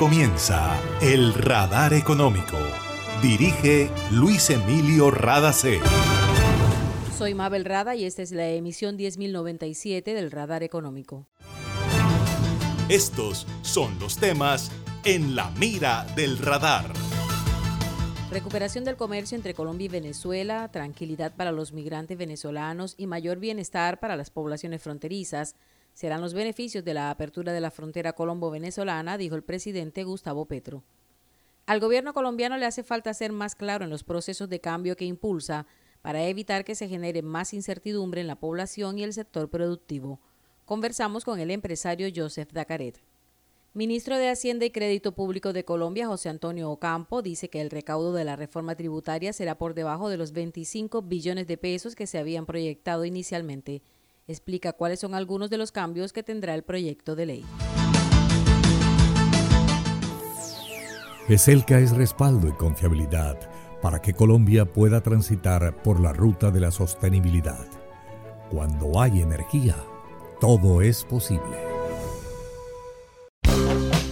comienza El Radar Económico. Dirige Luis Emilio Radacé. Soy Mabel Rada y esta es la emisión 10.097 del Radar Económico. Estos son los temas en la mira del radar. Recuperación del comercio entre Colombia y Venezuela, tranquilidad para los migrantes venezolanos y mayor bienestar para las poblaciones fronterizas serán los beneficios de la apertura de la frontera colombo-venezolana, dijo el presidente Gustavo Petro. Al gobierno colombiano le hace falta ser más claro en los procesos de cambio que impulsa para evitar que se genere más incertidumbre en la población y el sector productivo. Conversamos con el empresario Joseph Dacaret. Ministro de Hacienda y Crédito Público de Colombia, José Antonio Ocampo, dice que el recaudo de la reforma tributaria será por debajo de los 25 billones de pesos que se habían proyectado inicialmente explica cuáles son algunos de los cambios que tendrá el proyecto de ley. ESELCA es respaldo y confiabilidad para que Colombia pueda transitar por la ruta de la sostenibilidad. Cuando hay energía, todo es posible.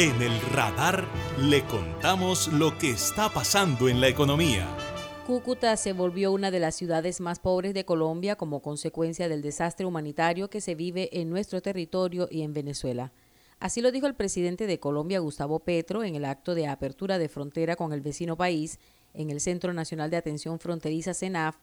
En el radar le contamos lo que está pasando en la economía. Cúcuta se volvió una de las ciudades más pobres de Colombia como consecuencia del desastre humanitario que se vive en nuestro territorio y en Venezuela. Así lo dijo el presidente de Colombia, Gustavo Petro, en el acto de apertura de frontera con el vecino país en el Centro Nacional de Atención Fronteriza CENAF,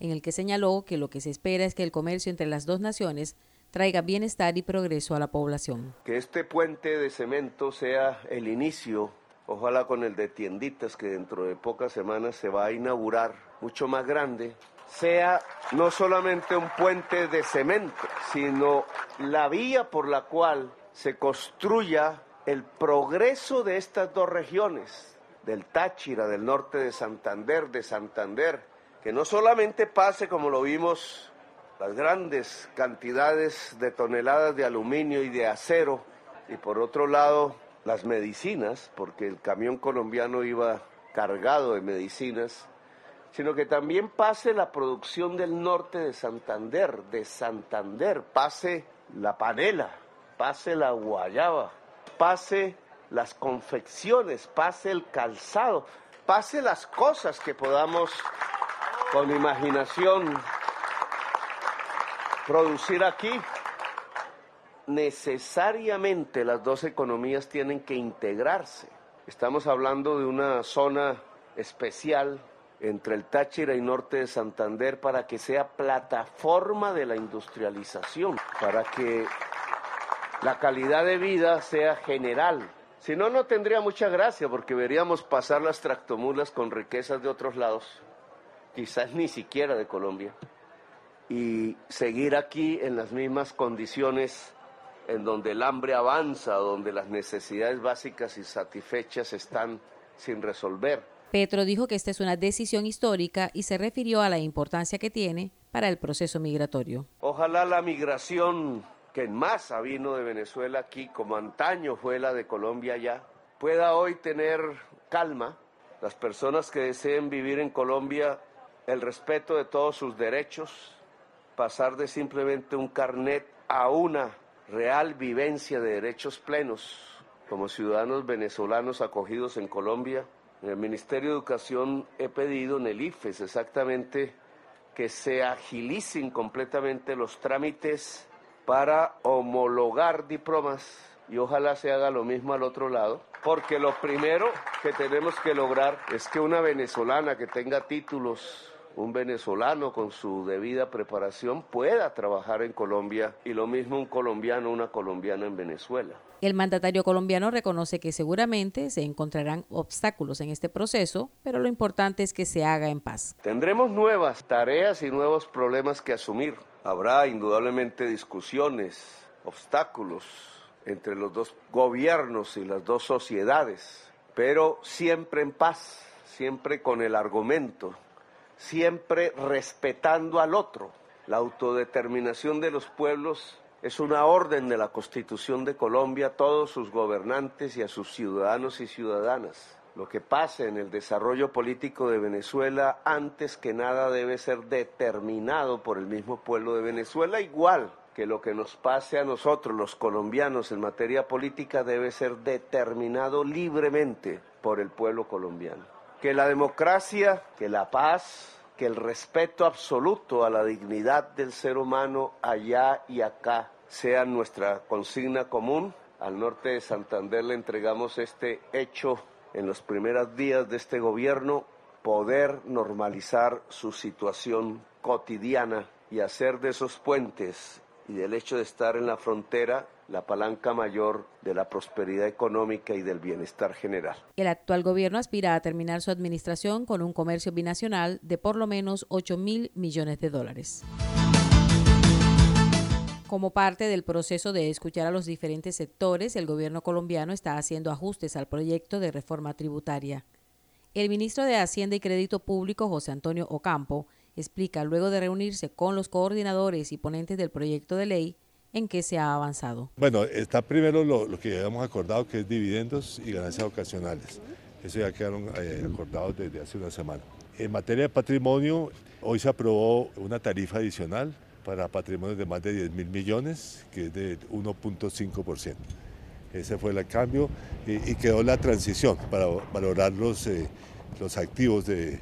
en el que señaló que lo que se espera es que el comercio entre las dos naciones traiga bienestar y progreso a la población. Que este puente de cemento sea el inicio, ojalá con el de tienditas que dentro de pocas semanas se va a inaugurar, mucho más grande, sea no solamente un puente de cemento, sino la vía por la cual se construya el progreso de estas dos regiones, del Táchira, del norte de Santander, de Santander, que no solamente pase como lo vimos las grandes cantidades de toneladas de aluminio y de acero y por otro lado las medicinas, porque el camión colombiano iba cargado de medicinas, sino que también pase la producción del norte de Santander, de Santander, pase la panela, pase la guayaba, pase las confecciones, pase el calzado, pase las cosas que podamos con imaginación producir aquí, necesariamente las dos economías tienen que integrarse. Estamos hablando de una zona especial entre el Táchira y norte de Santander para que sea plataforma de la industrialización, para que la calidad de vida sea general. Si no, no tendría mucha gracia porque veríamos pasar las tractomulas con riquezas de otros lados, quizás ni siquiera de Colombia y seguir aquí en las mismas condiciones en donde el hambre avanza, donde las necesidades básicas y satisfechas están sin resolver. Petro dijo que esta es una decisión histórica y se refirió a la importancia que tiene para el proceso migratorio. Ojalá la migración que en masa vino de Venezuela aquí, como antaño fue la de Colombia ya, pueda hoy tener calma. Las personas que deseen vivir en Colombia, el respeto de todos sus derechos, pasar de simplemente un carnet a una real vivencia de derechos plenos como ciudadanos venezolanos acogidos en Colombia. En el Ministerio de Educación he pedido en el IFES exactamente que se agilicen completamente los trámites para homologar diplomas y ojalá se haga lo mismo al otro lado, porque lo primero que tenemos que lograr es que una venezolana que tenga títulos un venezolano con su debida preparación pueda trabajar en Colombia y lo mismo un colombiano, una colombiana en Venezuela. El mandatario colombiano reconoce que seguramente se encontrarán obstáculos en este proceso, pero lo importante es que se haga en paz. Tendremos nuevas tareas y nuevos problemas que asumir. Habrá indudablemente discusiones, obstáculos entre los dos gobiernos y las dos sociedades, pero siempre en paz siempre con el argumento, siempre respetando al otro. La autodeterminación de los pueblos es una orden de la Constitución de Colombia a todos sus gobernantes y a sus ciudadanos y ciudadanas. Lo que pase en el desarrollo político de Venezuela, antes que nada, debe ser determinado por el mismo pueblo de Venezuela, igual que lo que nos pase a nosotros, los colombianos, en materia política, debe ser determinado libremente por el pueblo colombiano. Que la democracia, que la paz, que el respeto absoluto a la dignidad del ser humano allá y acá sea nuestra consigna común. Al norte de Santander le entregamos este hecho en los primeros días de este gobierno, poder normalizar su situación cotidiana y hacer de esos puentes y del hecho de estar en la frontera la palanca mayor de la prosperidad económica y del bienestar general. El actual gobierno aspira a terminar su administración con un comercio binacional de por lo menos 8 mil millones de dólares. Como parte del proceso de escuchar a los diferentes sectores, el gobierno colombiano está haciendo ajustes al proyecto de reforma tributaria. El ministro de Hacienda y Crédito Público, José Antonio Ocampo, explica luego de reunirse con los coordinadores y ponentes del proyecto de ley en qué se ha avanzado. Bueno, está primero lo, que ya hemos acordado que es dividendos y ganancias ocasionales. Eso ya quedaron eh, acordados desde hace una semana. En materia de patrimonio, hoy se aprobó una tarifa adicional para patrimonios de más de 10 mil millones, que es de 1.5%. Ese fue el cambio y, quedó la transición para valorar los, eh, los activos de,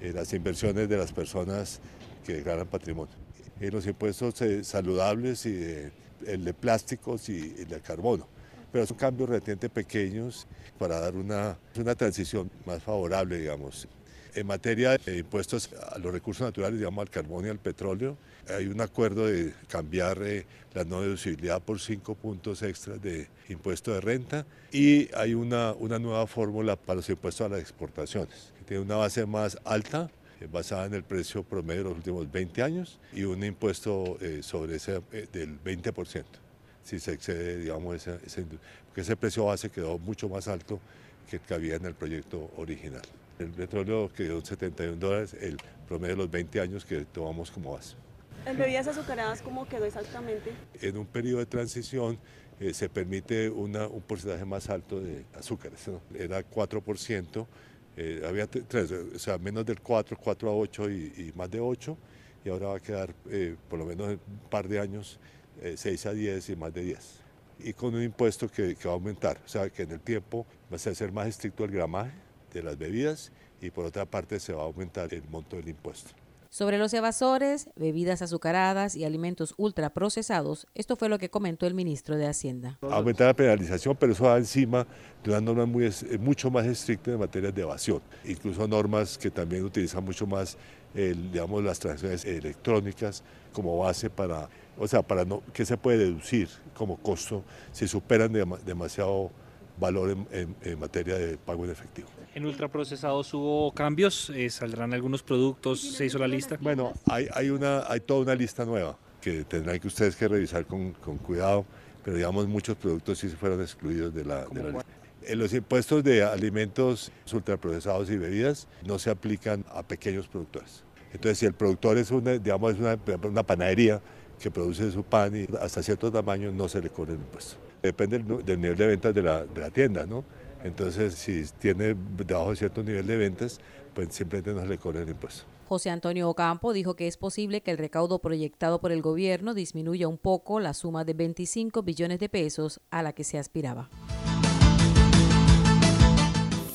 eh, las inversiones de las personas que ganan patrimonio. En los impuestos eh, saludables y el de plásticos y el de carbono. Pero son cambios relativamente pequeños para dar una, una transición más favorable, digamos. En materia de impuestos a los recursos naturales, digamos al carbón y al petróleo, hay un acuerdo de cambiar eh, la no deducibilidad por cinco puntos extras de impuesto de renta y hay una, una nueva fórmula para los impuestos a las exportaciones, que tiene una base más alta eh, basada en el precio promedio de los últimos 20 años y un impuesto eh, sobre ese del 20% si se excede, digamos, ese, ese, porque ese precio base quedó mucho más alto que el que había en el proyecto original. El petróleo quedó en 71 dólares, el promedio de los 20 años que tomamos como base. ¿En bebidas azucaradas cómo quedó exactamente? En un periodo de transición eh, se permite un porcentaje más alto de azúcares, era 4%, eh, había tres, o sea, menos del 4, 4 a 8 y, más de 8, y ahora va a quedar eh, por lo menos un par de años 6 a 10 y más de 10. Y con un impuesto que, que va a aumentar, o sea, que en el tiempo va a ser más estricto el gramaje, de las bebidas y por otra parte se va a aumentar el monto del impuesto. Sobre los evasores, bebidas azucaradas y alimentos ultraprocesados, esto fue lo que comentó el ministro de Hacienda. Aumentar la penalización, pero eso va encima de una norma muy, mucho más estricta en materia de evasión, incluso normas que también utilizan mucho más digamos, las transacciones electrónicas como base para, o sea, para no, que se puede deducir como costo si superan demasiado valor en, materia de pago en efectivo. En ultraprocesados hubo cambios, eh, saldrán algunos productos, se hizo la lista. Bueno, hay, hay, una, hay toda una lista nueva que tendrán que ustedes que revisar con, con cuidado, pero digamos muchos productos sí se fueron excluidos de la, de la lista. En los impuestos de alimentos ultraprocesados y bebidas no se aplican a pequeños productores. Entonces, si el productor es una, digamos, es una, una panadería que produce su pan y hasta cierto tamaño no se le cobra el impuesto. Depende del, nivel de ventas de la, de la, tienda, ¿no? Entonces, si tiene debajo de cierto nivel de ventas, pues simplemente no se le cobra el impuesto. José Antonio Ocampo dijo que es posible que el recaudo proyectado por el gobierno disminuya un poco la suma de 25 billones de pesos a la que se aspiraba.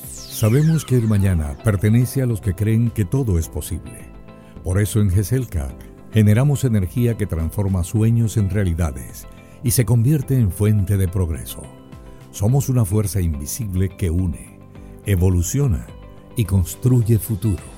Sabemos que el mañana pertenece a los que creen que todo es posible. Por eso en GESELCA generamos energía que transforma sueños en realidades y se convierte en fuente de progreso. Somos una fuerza invisible que une, evoluciona y construye futuro.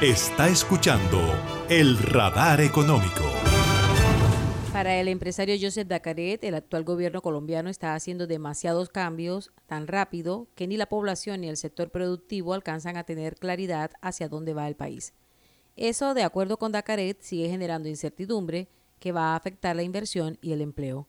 Está escuchando el radar económico. Para el empresario Joseph Dacaret, el actual gobierno colombiano está haciendo demasiados cambios tan rápido que ni la población ni el sector productivo alcanzan a tener claridad hacia dónde va el país. Eso, de acuerdo con Dacaret, sigue generando incertidumbre que va a afectar la inversión y el empleo.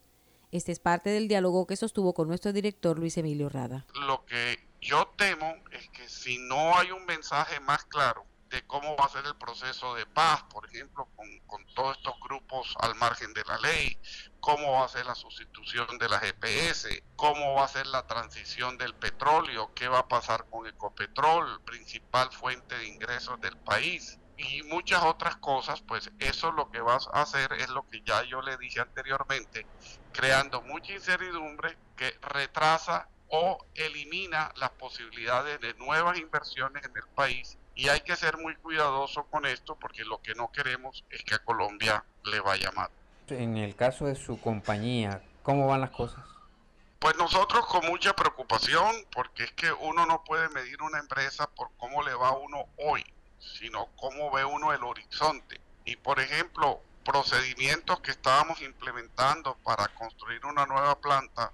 Este es parte del diálogo que sostuvo con nuestro director Luis Emilio Rada. Lo que yo temo es que si no hay un mensaje más claro de cómo va a ser el proceso de paz, por ejemplo, con, todos estos grupos al margen de la ley, cómo va a ser la sustitución de las GPS, cómo va a ser la transición del petróleo, qué va a pasar con Ecopetrol, principal fuente de ingresos del país y muchas otras cosas, pues eso lo que va a hacer es lo que ya yo le dije anteriormente, creando mucha incertidumbre que retrasa o elimina las posibilidades de nuevas inversiones en el país y hay que ser muy cuidadoso con esto porque lo que no queremos es que a Colombia le vaya mal. En el caso de su compañía, ¿cómo van las cosas? Pues nosotros con mucha preocupación porque es que uno no puede medir una empresa por cómo le va a uno hoy, sino cómo ve uno el horizonte. Y por ejemplo, procedimientos que estábamos implementando para construir una nueva planta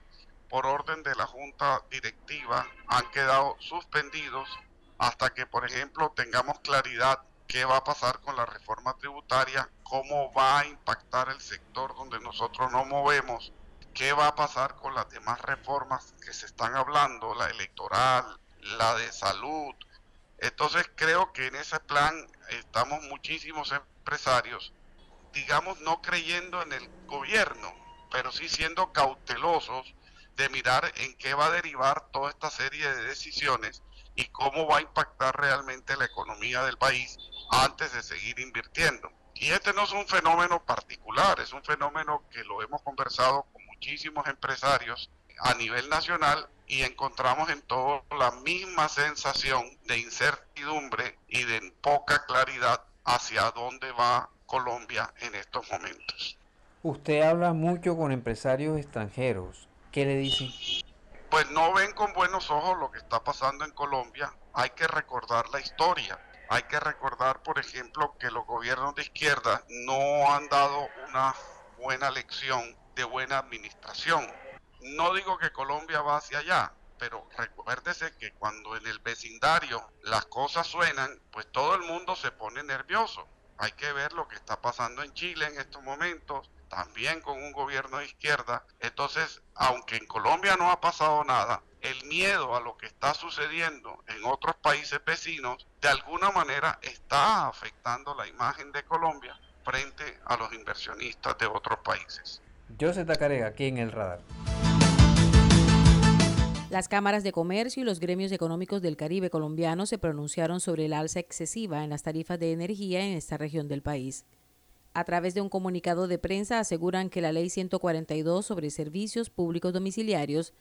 por orden de la junta directiva han quedado suspendidos hasta que, por ejemplo, tengamos claridad qué va a pasar con la reforma tributaria, cómo va a impactar el sector donde nosotros nos movemos, qué va a pasar con las demás reformas que se están hablando, la electoral, la de salud. Entonces creo que en ese plan estamos muchísimos empresarios, digamos, no creyendo en el gobierno, pero sí siendo cautelosos de mirar en qué va a derivar toda esta serie de decisiones y cómo va a impactar realmente la economía del país antes de seguir invirtiendo. Y este no es un fenómeno particular, es un fenómeno que lo hemos conversado con muchísimos empresarios a nivel nacional y encontramos en todo la misma sensación de incertidumbre y de poca claridad hacia dónde va Colombia en estos momentos. Usted habla mucho con empresarios extranjeros. ¿Qué le dicen? pues no ven con buenos ojos lo que está pasando en Colombia. Hay que recordar la historia. Hay que recordar, por ejemplo, que los gobiernos de izquierda no han dado una buena lección de buena administración. No digo que Colombia va hacia allá, pero recuérdese que cuando en el vecindario las cosas suenan, pues todo el mundo se pone nervioso. Hay que ver lo que está pasando en Chile en estos momentos, también con un gobierno de izquierda. Entonces, aunque en Colombia no ha pasado nada, el miedo a lo que está sucediendo en otros países vecinos de alguna manera está afectando la imagen de Colombia frente a los inversionistas de otros países. José Tacarega, aquí en el radar. Las cámaras de comercio y los gremios económicos del Caribe colombiano se pronunciaron sobre el alza excesiva en las tarifas de energía en esta región del país a través de un comunicado de prensa aseguran que la Ley 142 sobre servicios públicos domiciliarios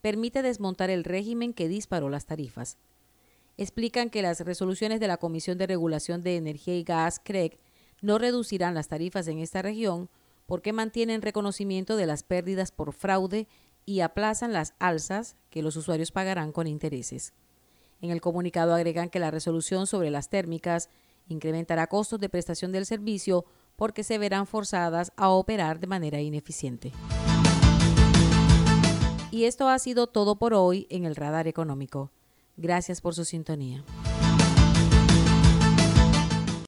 permite desmontar el régimen que disparó las tarifas. Explican que las resoluciones de la Comisión de Regulación de Energía y Gas, CREG, no reducirán las tarifas en esta región porque mantienen reconocimiento de las pérdidas por fraude y aplazan las alzas que los usuarios pagarán con intereses. En el comunicado agregan que la resolución sobre las térmicas incrementará costos de prestación del servicio porque se verán forzadas a operar de manera ineficiente. Y esto ha sido todo por hoy en el Radar Económico. Gracias por su sintonía.